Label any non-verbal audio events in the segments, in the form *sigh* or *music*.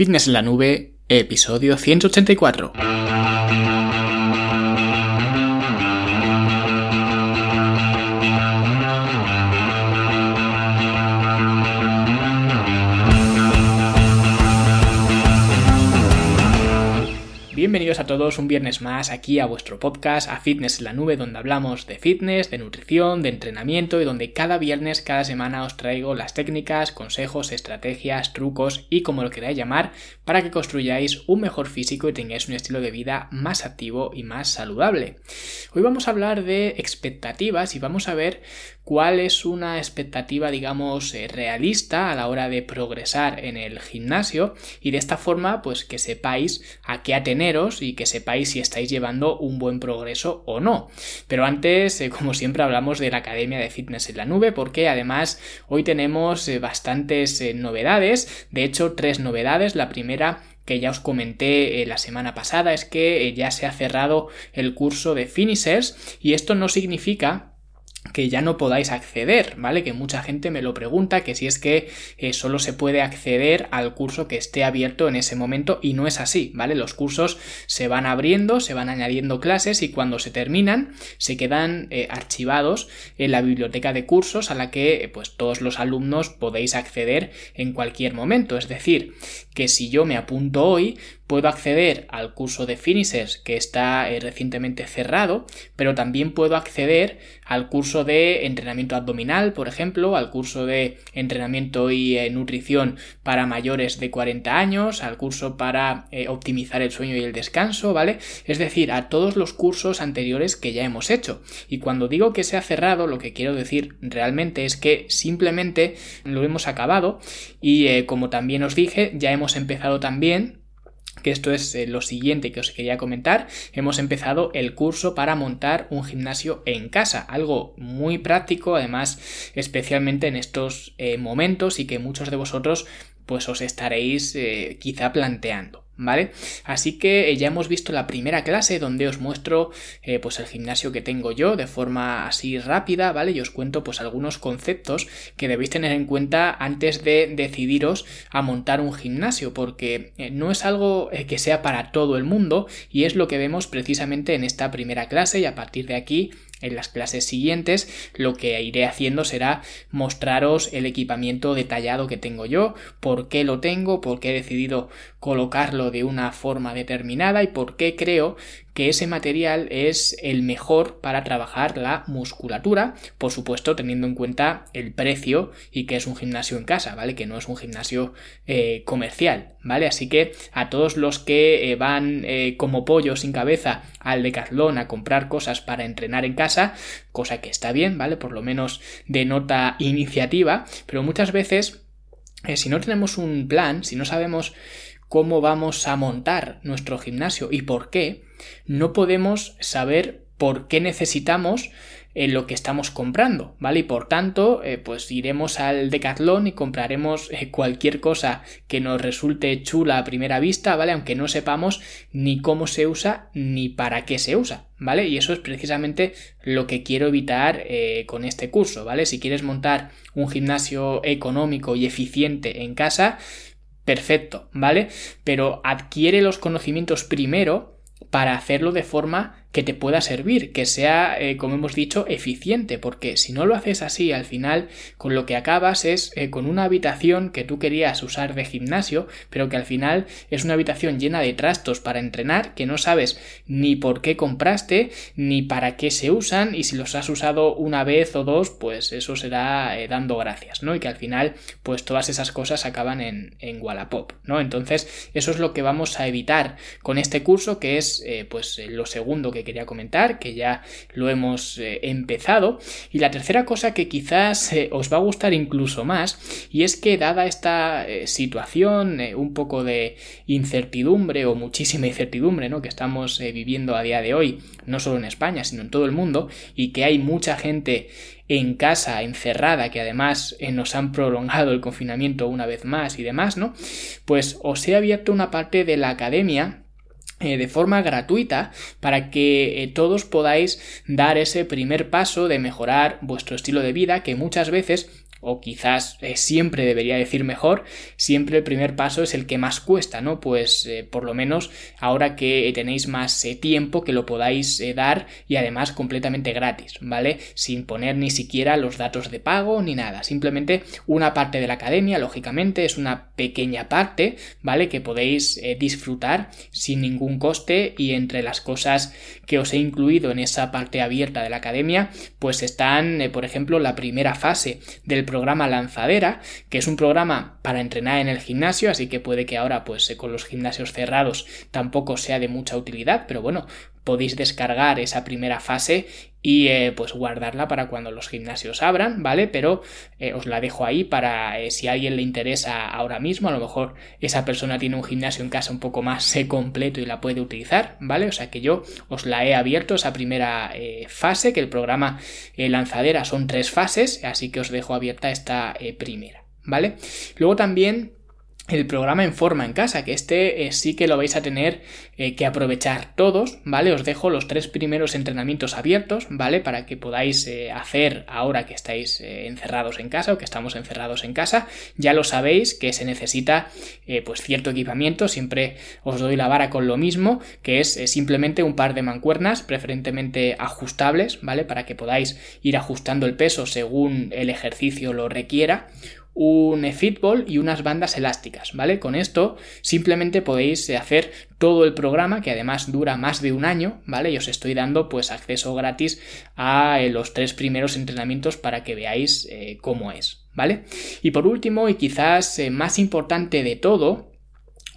Fitness en la nube, episodio 184. Bienvenidos a todos un viernes más aquí a vuestro podcast, a Fitness en la Nube, donde hablamos de fitness, de nutrición, de entrenamiento y donde cada viernes, cada semana os traigo las técnicas, consejos, estrategias, trucos y como lo queráis llamar para que construyáis un mejor físico y tengáis un estilo de vida más activo y más saludable. Hoy vamos a hablar de expectativas y vamos a ver cuál es una expectativa, digamos, eh, realista a la hora de progresar en el gimnasio y de esta forma, pues que sepáis a qué y que sepáis si estáis llevando un buen progreso o no. Pero antes, eh, como siempre, hablamos de la Academia de Fitness en la Nube porque además hoy tenemos eh, bastantes novedades, de hecho, tres novedades. La primera que ya os comenté la semana pasada es que ya se ha cerrado el curso de finishers y esto no significa que ya no podáis acceder, ¿vale? Que mucha gente me lo pregunta, que si es que eh, solo se puede acceder al curso que esté abierto en ese momento y no es así, ¿vale? Los cursos se van abriendo, se van añadiendo clases y cuando se terminan se quedan eh, archivados en la biblioteca de cursos a la que pues todos los alumnos podéis acceder en cualquier momento, es decir, que si yo me apunto hoy, puedo acceder al curso de finishers que está eh, recientemente cerrado, pero también puedo acceder al curso de entrenamiento abdominal, por ejemplo, al curso de entrenamiento y eh, nutrición para mayores de 40 años, al curso para eh, optimizar el sueño y el descanso, ¿vale? Es decir, a todos los cursos anteriores que ya hemos hecho. Y cuando digo que se ha cerrado, lo que quiero decir realmente es que simplemente lo hemos acabado y como también os dije, ya hemos empezado también que esto es eh, lo siguiente que os quería comentar, hemos empezado el curso para montar un gimnasio en casa, algo muy práctico, además especialmente en estos eh, momentos y que muchos de vosotros pues os estaréis eh, quizá planteando. ¿Vale? Así que eh, ya hemos visto la primera clase donde os muestro eh, pues el gimnasio que tengo yo de forma así rápida, ¿vale? Y os cuento pues algunos conceptos que debéis tener en cuenta antes de decidiros a montar un gimnasio porque eh, no es algo que sea para todo el mundo y es lo que vemos precisamente en esta primera clase y a partir de aquí en las clases siguientes lo que iré haciendo será mostraros el equipamiento detallado que tengo yo, por qué lo tengo, por qué he decidido colocarlo de una forma determinada y por qué creo que ese material es el mejor para trabajar la musculatura, por supuesto teniendo en cuenta el precio y que es un gimnasio en casa, ¿vale? Que no es un gimnasio eh, comercial, ¿vale? Así que a todos los que eh, van eh, como pollo sin cabeza al Decathlon a comprar cosas para entrenar en casa, cosa que está bien, ¿vale? Por lo menos denota iniciativa, pero muchas veces si no tenemos un plan, si no sabemos cómo vamos a montar nuestro gimnasio y por qué, no podemos saber por qué necesitamos eh, lo que estamos comprando, ¿vale? Y por tanto, eh, pues iremos al Decathlon y compraremos eh, cualquier cosa que nos resulte chula a primera vista, ¿vale? Aunque no sepamos ni cómo se usa ni para qué se usa, ¿vale? Y eso es precisamente lo que quiero evitar con este curso, ¿vale? Si quieres montar un gimnasio económico y eficiente en casa, perfecto, ¿vale? Pero adquiere los conocimientos primero para hacerlo de forma que te pueda servir, que sea, eh, como hemos dicho, eficiente, porque si no lo haces así, al final con lo que acabas es eh, con una habitación que tú querías usar de gimnasio, pero que al final es una habitación llena de trastos para entrenar que no sabes ni por qué compraste, ni para qué se usan, y si los has usado una vez o dos, pues eso será eh, dando gracias, ¿no? Y que al final, pues todas esas cosas acaban en, en Wallapop, ¿no? Entonces, eso es lo que vamos a evitar con este curso, que es, pues, lo segundo que quería comentar, que ya lo hemos eh, empezado. Y la tercera cosa que quizás eh, os va a gustar incluso más, y es que dada esta eh, situación, un poco de incertidumbre o muchísima *laughs* incertidumbre ¿no? que estamos viviendo a día de hoy, no solo en España, sino en todo el mundo, y que hay mucha gente en casa, encerrada, que además nos han prolongado el confinamiento una vez más y demás, ¿no? Pues os he abierto una parte de la academia de forma gratuita para que eh, todos podáis dar ese primer paso de mejorar vuestro estilo de vida que muchas veces o quizás eh, siempre debería decir mejor, siempre el primer paso es el que más cuesta, ¿no? Pues eh, por lo menos ahora que tenéis más eh, tiempo que lo podáis dar y además completamente gratis, ¿vale? Sin poner ni siquiera los datos de pago ni nada, simplemente una parte de la academia, lógicamente es una pequeña parte, ¿vale? Que podéis disfrutar sin ningún coste y entre las cosas que os he incluido en esa parte abierta de la academia, pues están, por ejemplo, la primera fase del programa Lanzadera, que es un programa para entrenar en el gimnasio, así que puede que ahora pues con los gimnasios cerrados tampoco sea de mucha utilidad, pero bueno, podéis descargar esa primera fase y eh, pues guardarla para cuando los gimnasios abran, ¿vale? Pero eh, os la dejo ahí para eh, si a alguien le interesa ahora mismo, a lo mejor esa persona tiene un gimnasio en casa un poco más completo y la puede utilizar, ¿vale? O sea que yo os la he abierto esa primera fase, que el programa lanzadera son tres fases, así que os dejo abierta esta primera, ¿vale? Luego también el programa en forma en casa, que este eh, sí que lo vais a tener eh, que aprovechar todos, ¿vale? Os dejo los tres primeros entrenamientos abiertos, ¿vale? Para que podáis eh, hacer ahora que estáis encerrados en casa o que estamos encerrados en casa. Ya lo sabéis que se necesita pues cierto equipamiento, siempre os doy la vara con lo mismo, que es simplemente un par de mancuernas, preferentemente ajustables, ¿vale? Para que podáis ir ajustando el peso según el ejercicio lo requiera un fitball y unas bandas elásticas, ¿vale? Con esto simplemente podéis hacer todo el programa que además dura más de un año, ¿vale? Y os estoy dando pues acceso gratis a eh, los tres primeros entrenamientos para que veáis eh, cómo es, ¿vale? Y por último y quizás eh, más importante de todo,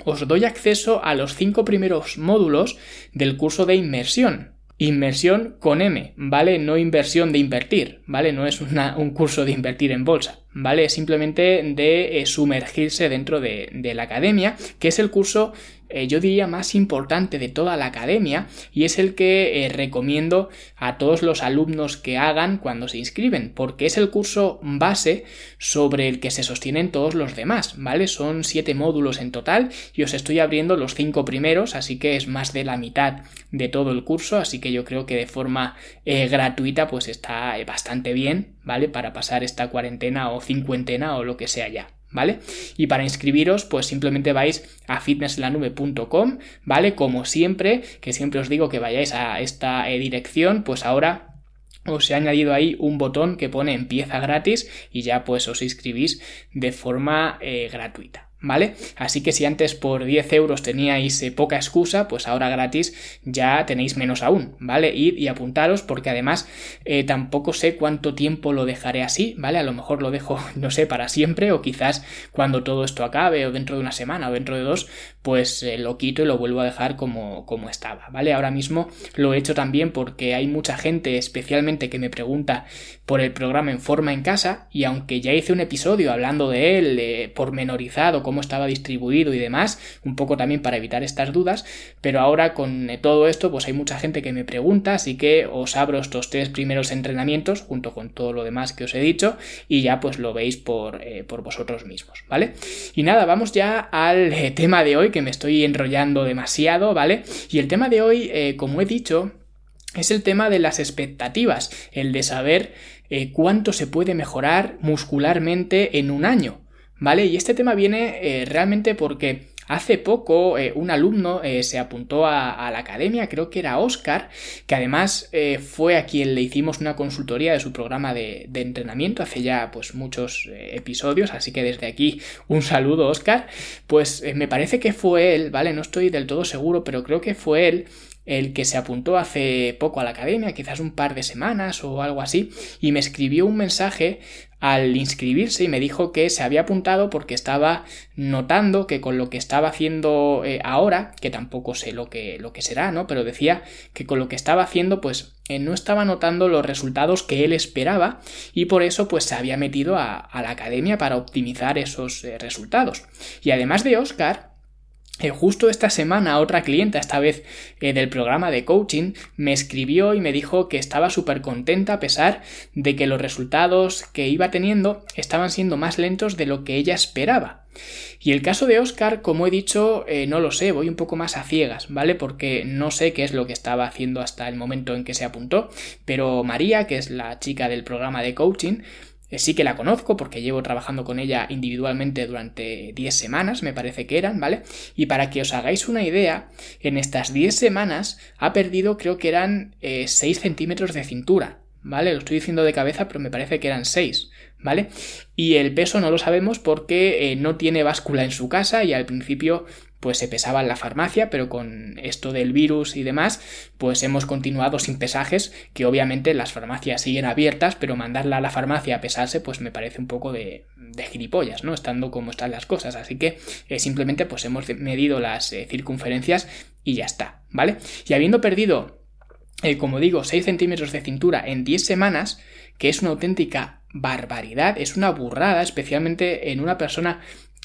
os doy acceso a los cinco primeros módulos del curso de inmersión, Inmersión con M, ¿vale? No inversión de invertir, ¿vale? No es un curso de invertir en bolsa, ¿vale? Simplemente de eh, sumergirse dentro de, de, la academia, que es el curso eh, yo diría más importante de toda la academia y es el que eh, recomiendo a todos los alumnos que hagan cuando se inscriben, porque es el curso base sobre el que se sostienen todos los demás, ¿vale? Son siete módulos en total y os estoy abriendo los cinco primeros, así que es más de la mitad de todo el curso, así que yo creo que de forma eh, gratuita pues está bastante bien, ¿vale? Para pasar esta cuarentena o cincuentena o lo que sea ya. ¿Vale? Y para inscribiros, pues simplemente vais a fitnesslanube.com, ¿vale? Como siempre, que siempre os digo que vayáis a esta eh, dirección, pues ahora os he añadido ahí un botón que pone empieza gratis y ya pues os inscribís de forma eh, gratuita. ¿Vale? Así que si antes por 10 euros teníais eh, poca excusa, pues ahora gratis ya tenéis menos aún, ¿vale? Id y apuntaros porque además eh, tampoco sé cuánto tiempo lo dejaré así, ¿vale? A lo mejor lo dejo, *laughs* no sé, para siempre o quizás cuando todo esto acabe o dentro de una semana o dentro de dos, pues eh, lo quito y lo vuelvo a dejar como, como estaba, ¿vale? Ahora mismo lo he hecho también porque hay mucha gente especialmente que me pregunta por el programa en forma en casa y aunque ya hice un episodio hablando de él pormenorizado, cómo estaba distribuido y demás, un poco también para evitar estas dudas, pero ahora con eh, todo esto pues hay mucha gente que me pregunta, así que os abro estos tres primeros entrenamientos junto con todo lo demás que os he dicho y ya pues lo veis por, eh, por vosotros mismos, ¿vale? Y nada, vamos ya al eh, tema de hoy que me estoy enrollando demasiado, ¿vale? Y el tema de hoy, como he dicho, es el tema de las expectativas, el de saber cuánto se puede mejorar muscularmente en un año. ¿Vale? Y este tema viene eh, realmente porque hace poco eh, un alumno eh, se apuntó a, la academia, creo que era Oscar, que además fue a quien le hicimos una consultoría de su programa de, entrenamiento hace ya pues muchos episodios, así que desde aquí un saludo Oscar, pues me parece que fue él, ¿vale? No estoy del todo seguro, pero creo que fue él el que se apuntó hace poco a la academia, quizás un par de semanas o algo así, y me escribió un mensaje al inscribirse y me dijo que se había apuntado porque estaba notando que con lo que estaba haciendo eh, ahora, que tampoco sé lo que, lo que será, ¿no? Pero decía que con lo que estaba haciendo, pues eh, no estaba notando los resultados que él esperaba y por eso pues se había metido a, la academia para optimizar esos eh, resultados. Y además de Oscar, eh, justo esta semana otra clienta, esta vez eh, del programa de coaching, me escribió y me dijo que estaba súper contenta a pesar de que los resultados que iba teniendo estaban siendo más lentos de lo que ella esperaba. Y el caso de Oscar, como he dicho, eh, no lo sé, voy un poco más a ciegas, ¿vale? Porque no sé qué es lo que estaba haciendo hasta el momento en que se apuntó, pero María, que es la chica del programa de coaching, sí que la conozco porque llevo trabajando con ella individualmente durante 10 semanas, me parece que eran, ¿vale? Y para que os hagáis una idea, en estas 10 semanas ha perdido creo que eran 6 eh, centímetros de cintura, ¿vale? Lo estoy diciendo de cabeza, pero me parece que eran 6, ¿vale? Y el peso no lo sabemos porque eh, no tiene báscula en su casa y al principio pues se pesaba en la farmacia, pero con esto del virus y demás, pues hemos continuado sin pesajes, que obviamente las farmacias siguen abiertas, pero mandarla a la farmacia a pesarse, pues me parece un poco de, de gilipollas, ¿no? Estando como están las cosas. Así que eh, simplemente pues hemos medido las eh, circunferencias y ya está, ¿vale? Y habiendo perdido eh, como digo, 6 centímetros de cintura en 10 semanas, que es una auténtica barbaridad, es una burrada, especialmente en una persona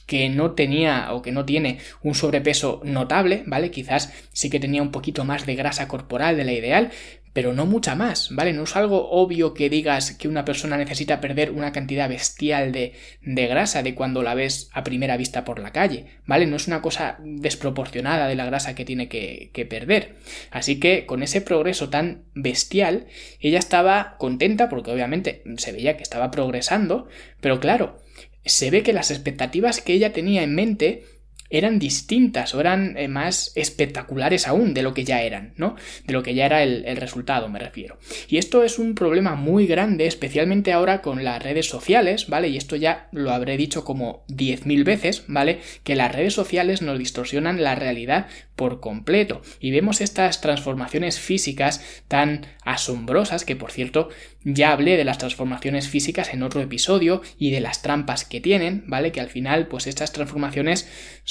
que no tenía o que no tiene un sobrepeso notable, ¿vale? Quizás sí que tenía un poquito más de grasa corporal de la ideal, pero no mucha más, ¿vale? No es algo obvio que digas que una persona necesita perder una cantidad bestial de, de, grasa de cuando la ves a primera vista por la calle, ¿vale? No es una cosa desproporcionada de la grasa que tiene que, que perder. Así que con ese progreso tan bestial, ella estaba contenta porque obviamente se veía que estaba progresando, pero claro, se ve que las expectativas que ella tenía en mente eran distintas o eran eh, más espectaculares aún de lo que ya eran, ¿no? De lo que ya era el, resultado, me refiero. Y esto es un problema muy grande, especialmente ahora con las redes sociales, ¿vale? Y esto ya lo habré dicho como 10.000 veces, ¿vale? Que las redes sociales nos distorsionan la realidad por completo. Y vemos estas transformaciones físicas tan asombrosas, que por cierto, ya hablé de las transformaciones físicas en otro episodio y de las trampas que tienen, ¿vale? Que al final, pues estas transformaciones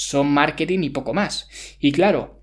son marketing y poco más. Y claro,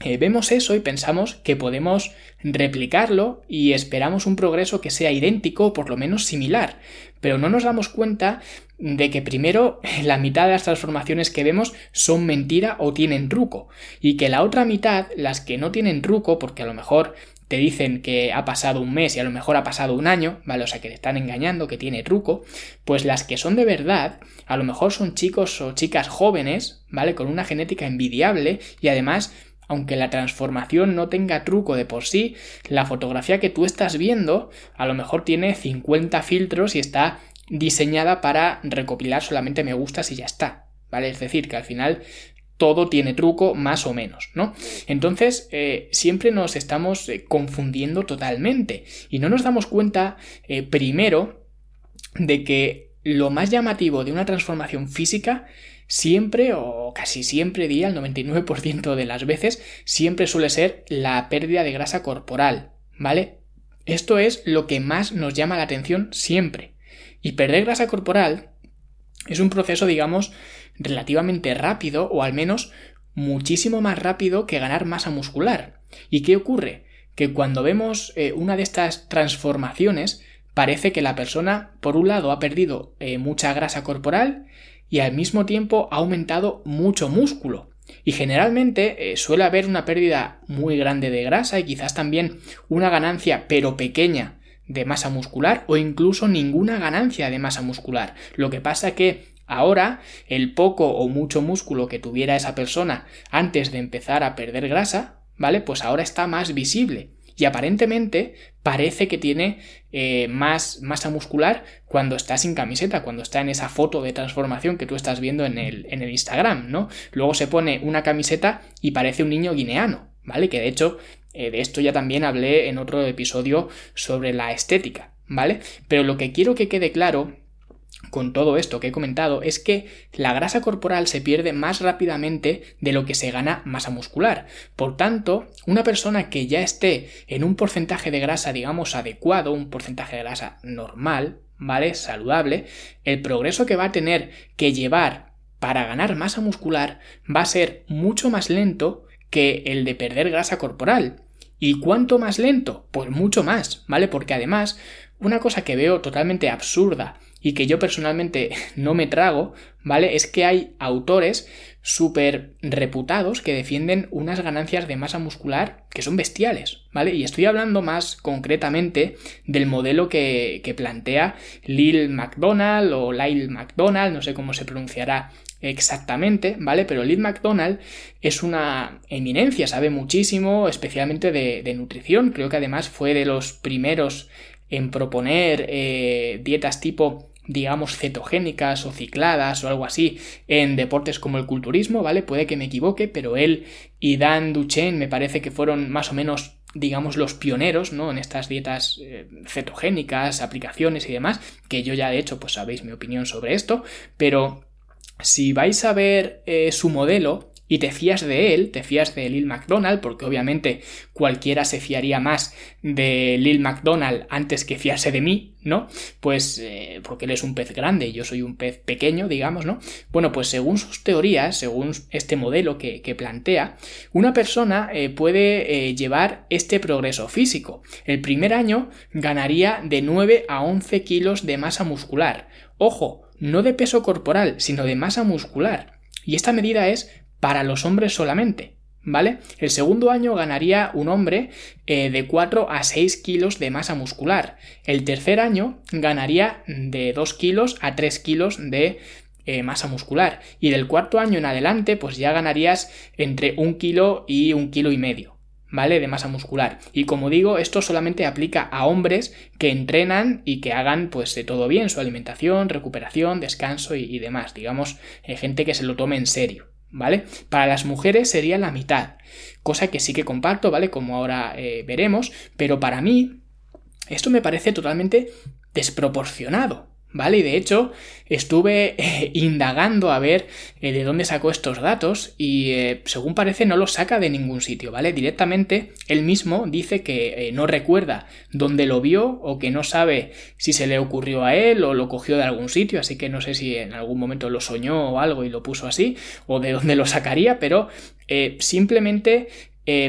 eh, vemos eso y pensamos que podemos replicarlo y esperamos un progreso que sea idéntico o por lo menos similar. Pero no nos damos cuenta de que primero *laughs* la mitad de las transformaciones que vemos son mentira o tienen truco y que la otra mitad, las que no tienen truco, porque a lo mejor dicen que ha pasado un mes y a lo mejor ha pasado un año, ¿vale? O sea, que te están engañando, que tiene truco, pues las que son de verdad, a lo mejor son chicos o chicas jóvenes, ¿vale? Con una genética envidiable y además aunque la transformación no tenga truco de por sí, la fotografía que tú estás viendo a lo mejor tiene 50 filtros y está diseñada para recopilar solamente me gustas y ya está, ¿vale? Es decir, que al final todo tiene truco más o menos, ¿no? Entonces, eh, siempre nos estamos eh, confundiendo totalmente y no nos damos cuenta, eh, primero, de que lo más llamativo de una transformación física siempre o casi siempre día, el 99% de las veces, siempre suele ser la pérdida de grasa corporal, ¿vale? Esto es lo que más nos llama la atención siempre. Y perder grasa corporal es un proceso, digamos, relativamente rápido o al menos muchísimo más rápido que ganar masa muscular. ¿Y qué ocurre? Que cuando vemos eh, una de estas transformaciones parece que la persona por un lado ha perdido eh, mucha grasa corporal y al mismo tiempo ha aumentado mucho músculo. Y generalmente eh, suele haber una pérdida muy grande de grasa y quizás también una ganancia pero pequeña de masa muscular o incluso ninguna ganancia de masa muscular. Lo que pasa que Ahora, el poco o mucho músculo que tuviera esa persona antes de empezar a perder grasa, ¿vale? Pues ahora está más visible. Y aparentemente parece que tiene eh, más masa muscular cuando está sin camiseta, cuando está en esa foto de transformación que tú estás viendo en el, Instagram, ¿no? Luego se pone una camiseta y parece un niño guineano, ¿vale? Que de hecho, eh, de esto ya también hablé en otro episodio sobre la estética, ¿vale? Pero lo que quiero que quede claro con todo esto que he comentado es que la grasa corporal se pierde más rápidamente de lo que se gana masa muscular. Por tanto, una persona que ya esté en un porcentaje de grasa, digamos, adecuado, un porcentaje de grasa normal, ¿vale? Saludable, el progreso que va a tener que llevar para ganar masa muscular va a ser mucho más lento que el de perder grasa corporal. ¿Y cuánto más lento? Pues mucho más, ¿vale? Porque además, una cosa que veo totalmente absurda y que yo personalmente *laughs* no me trago, ¿vale? Es que hay autores súper reputados que defienden unas ganancias de masa muscular que son bestiales, ¿vale? Y estoy hablando más concretamente del modelo que, plantea Lil McDonald o Lyle McDonald, no sé cómo se pronunciará exactamente, ¿vale? Pero Lil McDonald es una eminencia, sabe muchísimo, especialmente de, de nutrición, creo que además fue de los primeros en proponer eh, dietas tipo digamos cetogénicas o cicladas o algo así en deportes como el culturismo, ¿vale? Puede que me equivoque, pero él y Dan Duchen me parece que fueron más o menos digamos, los pioneros, ¿no? En estas dietas eh, cetogénicas, aplicaciones y demás, que yo ya de hecho, pues sabéis mi opinión sobre esto, pero si vais a ver eh, su modelo, y te fías de él, te fías de Lil McDonald, porque obviamente cualquiera se fiaría más de Lil McDonald antes que fiarse de mí, ¿no? Pues eh, porque él es un pez grande y yo soy un pez pequeño, digamos, ¿no? Bueno, pues según sus teorías, según este modelo que, plantea, una persona eh, puede eh, llevar este progreso físico. El primer año ganaría de 9 a 11 kilos de masa muscular. Ojo, no de peso corporal, sino de masa muscular. Y esta medida es para los hombres solamente. ¿Vale? El segundo año ganaría un hombre eh, de 4 a 6 kilos de masa muscular. El tercer año ganaría de 2 kilos a 3 kilos de eh, masa muscular. Y del cuarto año en adelante, pues ya ganarías entre un kilo y un kilo y medio. ¿Vale? De masa muscular. Y como digo, esto solamente aplica a hombres que entrenan y que hagan pues de todo bien, su alimentación, recuperación, descanso y, demás. Digamos, eh, gente que se lo tome en serio. ¿Vale? Para las mujeres sería la mitad, cosa que sí que comparto, ¿vale? Como ahora eh, veremos, pero para mí esto me parece totalmente desproporcionado, ¿vale? Y de hecho estuve eh, *laughs* indagando a ver eh, de dónde sacó estos datos y eh, según parece no los saca de ningún sitio, ¿vale? Directamente él mismo dice que no recuerda dónde lo vio o que no sabe si se le ocurrió a él o lo cogió de algún sitio, así que no sé si en algún momento lo soñó o algo y lo puso así o de dónde lo sacaría, pero simplemente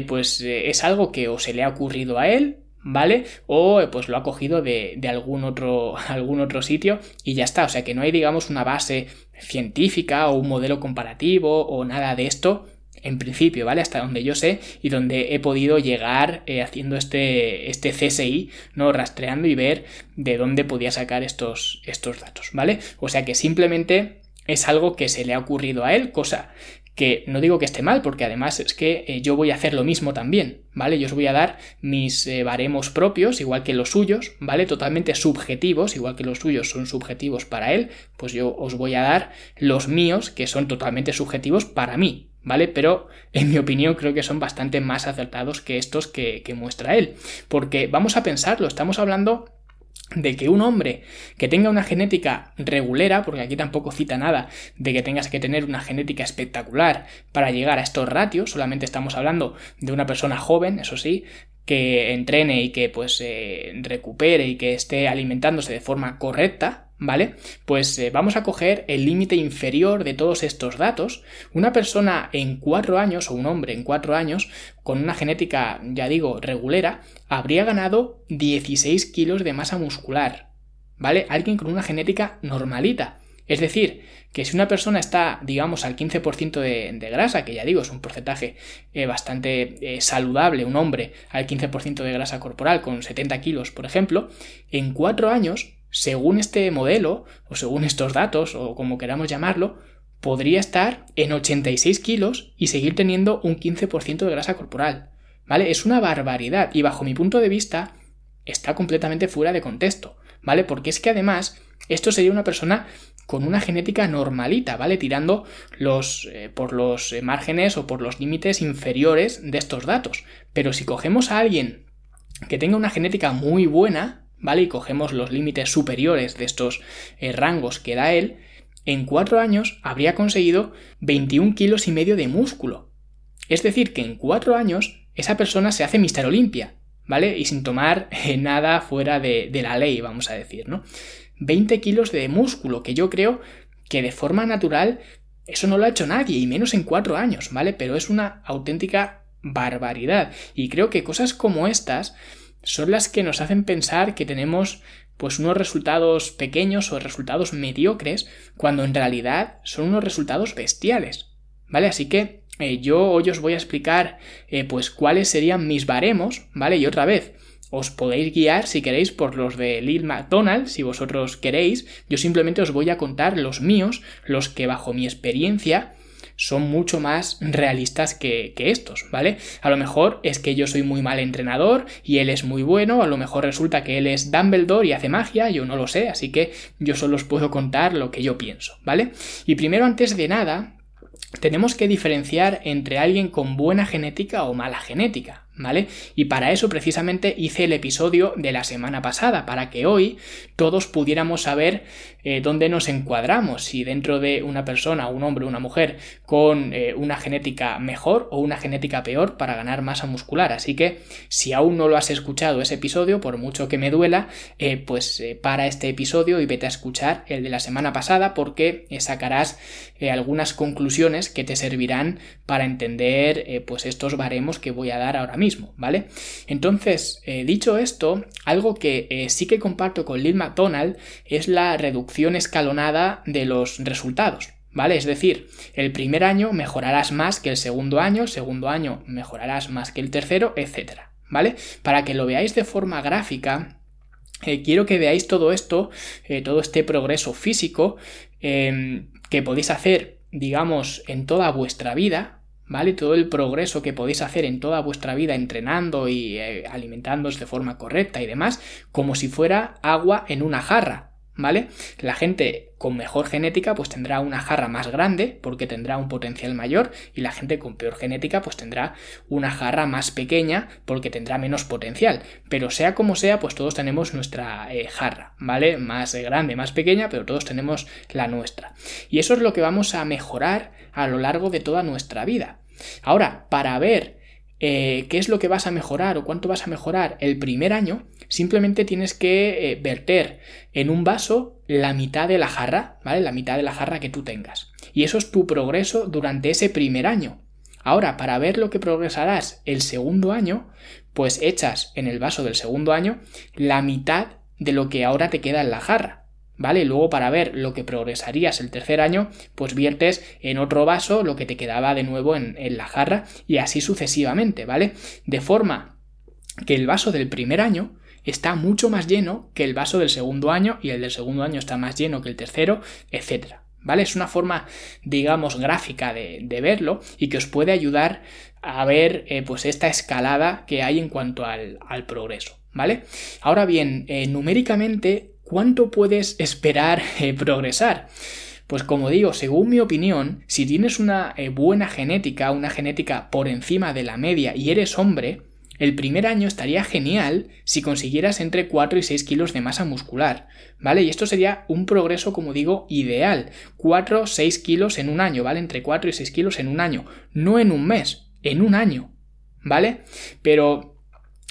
pues es algo que o se le ha ocurrido a él ¿vale? O eh, pues lo ha cogido de, algún, otro, *laughs* algún otro sitio y ya está. O sea que no hay, digamos, una base científica o un modelo comparativo o nada de esto. En principio, ¿vale? Hasta donde yo sé y donde he podido llegar eh, haciendo este, este CSI, ¿no? Rastreando y ver de dónde podía sacar estos, estos datos, ¿vale? O sea que simplemente es algo que se le ha ocurrido a él, cosa que no digo que esté mal, porque además es que eh, yo voy a hacer lo mismo también, ¿vale? Yo os voy a dar mis eh, baremos propios, igual que los suyos, ¿vale? Totalmente subjetivos, igual que los suyos son subjetivos para él, pues yo os voy a dar los míos, que son totalmente subjetivos para mí, ¿vale? Pero en mi opinión creo que son bastante más acertados que estos que, que muestra él, porque vamos a pensarlo, estamos hablando de que un hombre que tenga una genética regulera, porque aquí tampoco cita nada de que tengas que tener una genética espectacular para llegar a estos ratios, solamente estamos hablando de una persona joven, eso sí, que entrene y que pues eh, recupere y que esté alimentándose de forma correcta, ¿vale? Pues eh, vamos a coger el límite inferior de todos estos datos. Una persona en cuatro años, o un hombre en cuatro años, con una genética, ya digo, regulera, habría ganado 16 kilos de masa muscular, ¿vale? Alguien con una genética normalita. Es decir, que si una persona está, digamos, al 15% de, grasa, que ya digo, es un porcentaje eh, bastante eh, saludable, un hombre al 15% de grasa corporal con 70 kilos, por ejemplo, en cuatro años según este modelo, o según estos datos, o como queramos llamarlo, podría estar en 86 kilos y seguir teniendo un 15% de grasa corporal. ¿Vale? Es una barbaridad y bajo mi punto de vista está completamente fuera de contexto, ¿vale? Porque es que además esto sería una persona con una genética normalita, ¿vale? Tirando los, eh, por los eh, márgenes o por los límites inferiores de estos datos. Pero si cogemos a alguien que tenga una genética muy buena, ¿vale? Y cogemos los límites superiores de estos eh, rangos que da él, en cuatro años habría conseguido 21 kilos y medio de músculo. Es decir, que en cuatro años esa persona se hace Mister Olimpia, ¿vale? Y sin tomar eh, nada fuera de, de, la ley, vamos a decir, ¿no? 20 kilos de músculo, que yo creo que de forma natural eso no lo ha hecho nadie, y menos en cuatro años, ¿vale? Pero es una auténtica barbaridad. Y creo que cosas como estas son las que nos hacen pensar que tenemos pues unos resultados pequeños o resultados mediocres cuando en realidad son unos resultados bestiales. ¿Vale? Así que eh, yo hoy os voy a explicar eh, pues cuáles serían mis baremos, ¿vale? Y otra vez, os podéis guiar si queréis por los de Lil McDonald, si vosotros queréis. Yo simplemente os voy a contar los míos, los que bajo mi experiencia son mucho más realistas que, estos, ¿vale? A lo mejor es que yo soy muy mal entrenador y él es muy bueno, a lo mejor resulta que él es Dumbledore y hace magia, yo no lo sé, así que yo solo os puedo contar lo que yo pienso, ¿vale? Y primero, antes de nada, tenemos que diferenciar entre alguien con buena genética o mala genética. ¿Vale? Y para eso precisamente hice el episodio de la semana pasada, para que hoy todos pudiéramos saber eh, dónde nos encuadramos, si dentro de una persona, un hombre una mujer, con eh, una genética mejor o una genética peor para ganar masa muscular. Así que si aún no lo has escuchado ese episodio, por mucho que me duela, eh, pues para este episodio y vete a escuchar el de la semana pasada porque sacarás algunas conclusiones que te servirán para entender pues estos baremos que voy a dar ahora mismo ¿vale? Entonces, eh, dicho esto, algo que eh, sí que comparto con Lil McDonald es la reducción escalonada de los resultados. ¿Vale? Es decir, el primer año mejorarás más que el segundo año, el segundo año mejorarás más que el tercero, etc. ¿Vale? Para que lo veáis de forma gráfica, eh, quiero que veáis todo esto, todo este progreso físico que podéis hacer, digamos, en toda vuestra vida, ¿vale? Todo el progreso que podéis hacer en toda vuestra vida entrenando y eh, alimentándoos de forma correcta y demás, como si fuera agua en una jarra, ¿vale? La gente con mejor genética pues tendrá una jarra más grande porque tendrá un potencial mayor y la gente con peor genética pues tendrá una jarra más pequeña porque tendrá menos potencial. Pero sea como sea pues todos tenemos nuestra eh, jarra, ¿vale? Más grande, más pequeña, pero todos tenemos la nuestra. Y eso es lo que vamos a mejorar a lo largo de toda nuestra vida. Ahora, para ver eh, qué es lo que vas a mejorar o cuánto vas a mejorar el primer año, simplemente tienes que eh, verter en un vaso la mitad de la jarra, ¿vale? La mitad de la jarra que tú tengas. Y eso es tu progreso durante ese primer año. Ahora, para ver lo que progresarás el segundo año, pues echas en el vaso del segundo año la mitad de lo que ahora te queda en la jarra. ¿Vale? luego para ver lo que progresarías el tercer año, pues viertes en otro vaso lo que te quedaba de nuevo en, en, la jarra y así sucesivamente, ¿vale? De forma que el vaso del primer año está mucho más lleno que el vaso del segundo año y el del segundo año está más lleno que el tercero, etcétera. ¿Vale? Es una forma, digamos, gráfica de, verlo y que os puede ayudar a ver eh, pues esta escalada que hay en cuanto al, progreso. ¿Vale? Ahora bien, eh, numéricamente ¿cuánto puedes *laughs* esperar eh, progresar? Pues como digo, según mi opinión, si tienes una buena genética, una genética por encima de la media y eres hombre, el primer año estaría genial si consiguieras entre 4 y 6 kilos de masa muscular, ¿vale? Y esto sería un progreso, como digo, ideal. 4 o 6 kilos en un año, ¿vale? Entre 4 y 6 kilos en un año, no en un mes, en un año, ¿vale? Pero,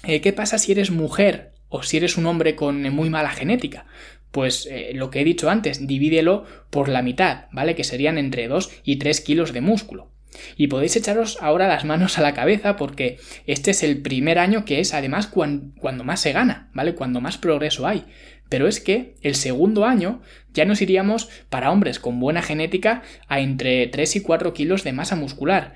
eh, ¿qué pasa si eres mujer o si eres un hombre con muy mala genética, pues eh, lo que he dicho antes, divídelo por la mitad, ¿vale? Que serían entre 2 y 3 kilos de músculo. Y podéis echaros ahora las manos a la cabeza porque este es el primer año que es además cuando más se gana, ¿vale? Cuando más progreso hay. Pero es que el segundo año ya nos iríamos para hombres con buena genética a entre 3 y 4 kilos de masa muscular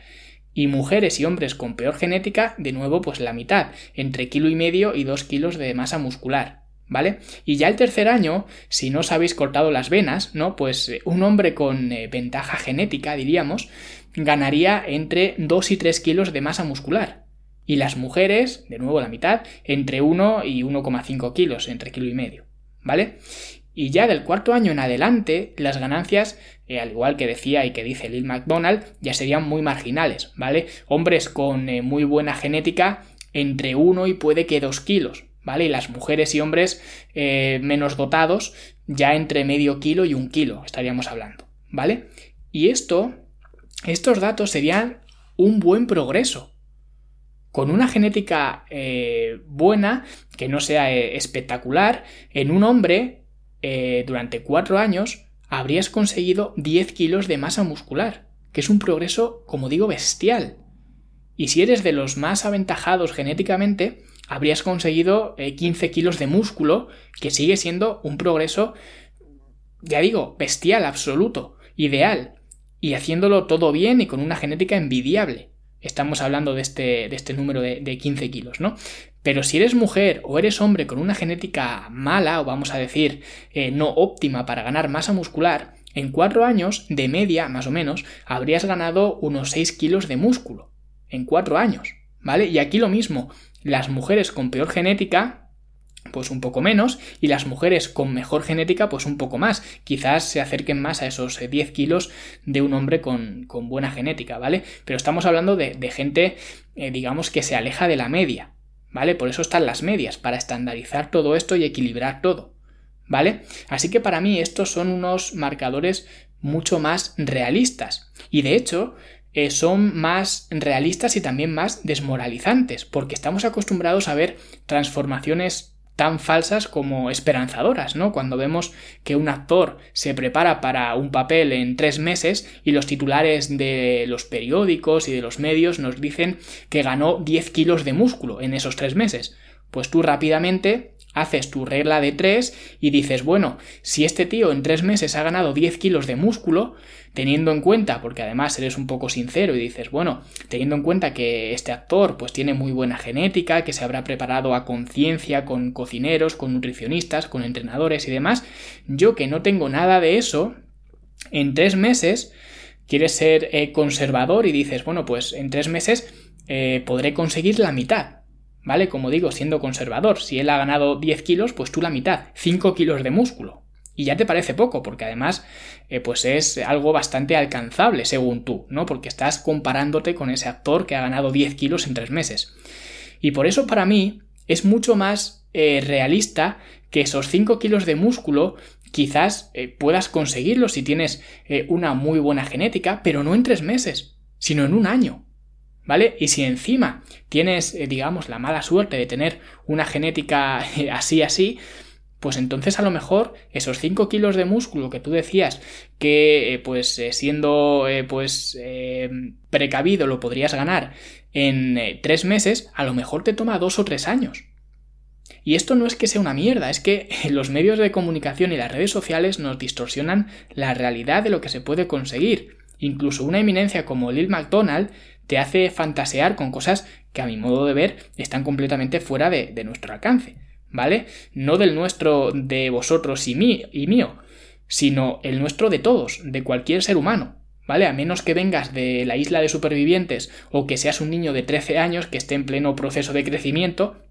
y mujeres y hombres con peor genética, de nuevo, pues la mitad, entre kilo y medio y dos kilos de masa muscular. ¿Vale? Y ya el tercer año, si no os habéis cortado las venas, ¿no? Pues eh, un hombre con eh, ventaja genética, diríamos, ganaría entre 2 y 3 kilos de masa muscular. Y las mujeres, de nuevo la mitad, entre 1 y 1,5 kilos, entre kilo y medio. ¿Vale? Y ya del cuarto año en adelante, las ganancias, eh, al igual que decía y que dice Lil McDonald, ya serían muy marginales, ¿vale? Hombres con eh, muy buena genética, entre 1 y puede que 2 kilos, ¿vale? Y las mujeres y hombres eh, menos dotados, ya entre medio kilo y un kilo, estaríamos hablando, ¿vale? Y esto, estos datos serían un buen progreso, con una genética buena, que no sea espectacular, en un hombre eh, durante cuatro años habrías conseguido 10 kilos de masa muscular, que es un progreso, como digo, bestial. Y si eres de los más aventajados genéticamente, habrías conseguido 15 eh, kilos de músculo, que sigue siendo un progreso, ya digo, bestial, absoluto, ideal, y haciéndolo todo bien y con una genética envidiable. Estamos hablando de este, de este número de, de 15 kilos, ¿no? Pero si eres mujer o eres hombre con una genética mala, o vamos a decir eh, no óptima para ganar masa muscular, en cuatro años, de media, más o menos, habrías ganado unos 6 kilos de músculo. En cuatro años, ¿vale? Y aquí lo mismo, las mujeres con peor genética pues un poco menos y las mujeres con mejor genética pues un poco más quizás se acerquen más a esos 10 eh, kilos de un hombre con, buena genética vale pero estamos hablando de, gente eh, digamos que se aleja de la media vale por eso están las medias para estandarizar todo esto y equilibrar todo ¿vale? Así que para mí estos son unos marcadores mucho más realistas. Y de hecho, eh, son más realistas y también más desmoralizantes, porque estamos acostumbrados a ver transformaciones tan falsas como esperanzadoras, ¿no? Cuando vemos que un actor se prepara para un papel en tres meses y los titulares de los periódicos y de los medios nos dicen que ganó 10 kilos de músculo en esos tres meses. Pues tú rápidamente haces tu regla de 3 y dices, bueno, si este tío en 3 meses ha ganado 10 kilos de músculo, teniendo en cuenta, porque además eres un poco sincero y dices, bueno, teniendo en cuenta que este actor pues tiene muy buena genética, que se habrá preparado a conciencia con cocineros, con nutricionistas, con entrenadores y demás, yo que no tengo nada de eso, en 3 meses quieres ser eh, conservador y dices, bueno, pues en 3 meses eh, podré conseguir la mitad ¿vale? Como digo, siendo conservador, si él ha ganado 10 kilos, pues tú la mitad, 5 kilos de músculo. Y ya te parece poco, porque además, eh, pues es algo bastante alcanzable, según tú, ¿no? Porque estás comparándote con ese actor que ha ganado 10 kilos en 3 meses. Y por eso para mí es mucho más eh, realista que esos 5 kilos de músculo quizás eh, puedas conseguirlo si tienes una muy buena genética, pero no en 3 meses, sino en un año. ¿Vale? Y si encima tienes, eh, digamos, la mala suerte de tener una genética eh, así, así, pues entonces a lo mejor esos 5 kilos de músculo que tú decías que eh, pues siendo pues precavido lo podrías ganar en 3 meses, a lo mejor te toma 2 o 3 años. Y esto no es que sea una mierda, es que los medios de comunicación y las redes sociales nos distorsionan la realidad de lo que se puede conseguir. Incluso una eminencia como Lil McDonald te hace fantasear con cosas que a mi modo de ver están completamente fuera de, nuestro alcance, ¿vale? No del nuestro de vosotros y, mí, y mío, sino el nuestro de todos, de cualquier ser humano, ¿vale? A menos que vengas de la isla de supervivientes o que seas un niño de 13 años que esté en pleno proceso de crecimiento,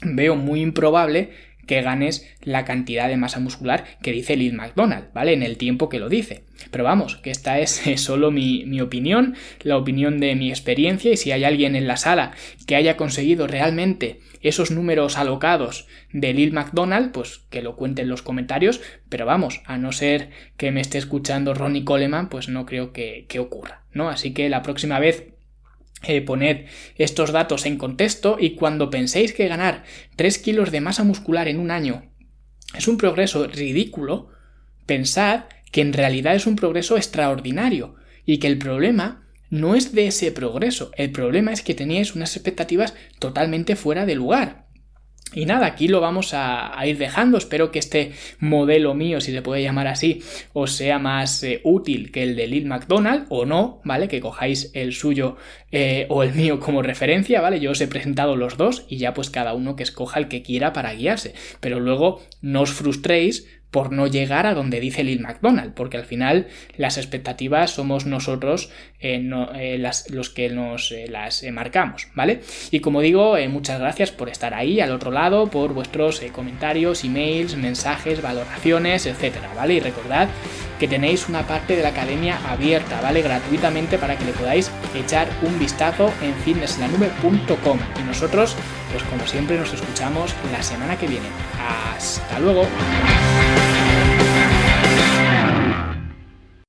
veo muy improbable que ganes la cantidad de masa muscular que dice Lil McDonald, ¿vale? En el tiempo que lo dice. Pero vamos, que esta *laughs* es solo mi, mi, opinión, la opinión de mi experiencia y si hay alguien en la sala que haya conseguido realmente esos números alocados de Lil McDonald, pues que lo cuente en los comentarios, pero vamos, a no ser que me esté escuchando Ronnie Coleman, pues no creo que, que ocurra, ¿no? Así que la próxima vez eh, poned estos datos en contexto y cuando penséis que ganar 3 kilos de masa muscular en un año es un progreso ridículo, pensad que en realidad es un progreso extraordinario y que el problema no es de ese progreso, el problema es que teníais unas expectativas totalmente fuera de lugar. Y nada, aquí lo vamos a, ir dejando. Espero que este modelo mío, si se puede llamar así, os sea más eh, útil que el de Lil McDonald o no, ¿vale? Que cojáis el suyo eh, o el mío como referencia, ¿vale? Yo os he presentado los dos y ya pues cada uno que escoja el que quiera para guiarse. Pero luego no os frustréis por no llegar a donde dice Lil McDonald, porque al final las expectativas somos nosotros eh, eh, los que nos eh, las marcamos, ¿vale? Y como digo, muchas gracias por estar ahí al otro lado, por vuestros comentarios, emails, mensajes, valoraciones, etcétera, ¿vale? Y recordad que tenéis una parte de la academia abierta, ¿vale? Gratuitamente para que le podáis echar un vistazo en fitnesslanube.com. Y nosotros, pues como siempre, nos escuchamos la semana que viene. Hasta luego.